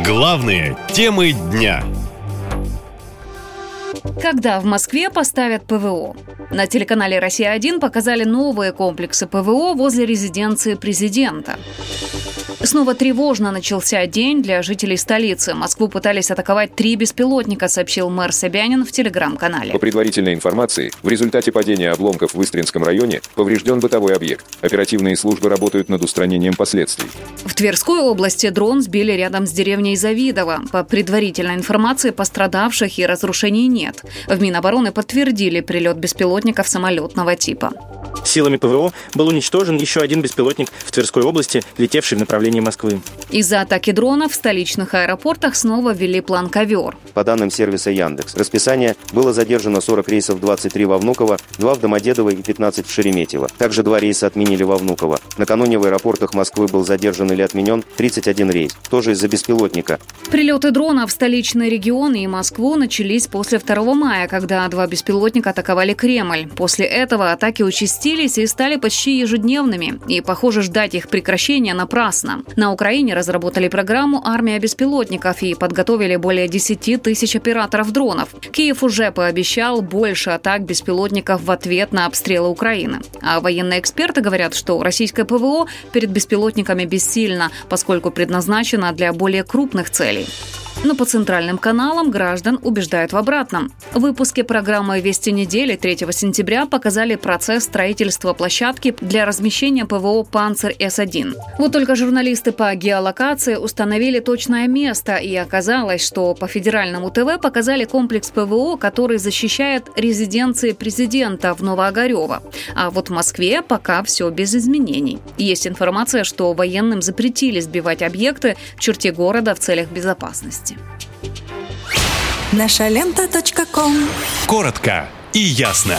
Главные темы дня. Когда в Москве поставят ПВО? На телеканале «Россия-1» показали новые комплексы ПВО возле резиденции президента. Снова тревожно начался день для жителей столицы. Москву пытались атаковать три беспилотника, сообщил мэр Собянин в телеграм-канале. По предварительной информации, в результате падения обломков в Истринском районе поврежден бытовой объект. Оперативные службы работают над устранением последствий. В Тверской области дрон сбили рядом с деревней Завидово. По предварительной информации, пострадавших и разрушений нет. В Минобороны подтвердили прилет беспилотников самолетного типа. Силами ПВО был уничтожен еще один беспилотник в Тверской области, летевший в направлении Москвы. Из-за атаки дронов в столичных аэропортах снова ввели план «Ковер». По данным сервиса Яндекс, расписание было задержано 40 рейсов 23 во Внуково, 2 в Домодедово и 15 в Шереметьево. Также два рейса отменили во Внуково. Накануне в аэропортах Москвы был задержан или отменен 31 рейс, тоже из-за беспилотника. Прилеты дронов в столичные регионы и Москву начались после 2 мая, когда два беспилотника атаковали Кремль. После этого атаки участились и стали почти ежедневными, и, похоже, ждать их прекращения напрасно. На Украине разработали программу «Армия беспилотников» и подготовили более 10 тысяч операторов дронов. Киев уже пообещал больше атак беспилотников в ответ на обстрелы Украины. А военные эксперты говорят, что российское ПВО перед беспилотниками бессильно, поскольку предназначено для более крупных целей. Но по центральным каналам граждан убеждают в обратном. В выпуске программы «Вести недели» 3 сентября показали процесс строительства площадки для размещения ПВО «Панцирь С-1». Вот только журналисты по геолокации установили точное место, и оказалось, что по федеральному ТВ показали комплекс ПВО, который защищает резиденции президента в Новоогарево. А вот в Москве пока все без изменений. Есть информация, что военным запретили сбивать объекты в черте города в целях безопасности. Наша лента. Коротко и ясно.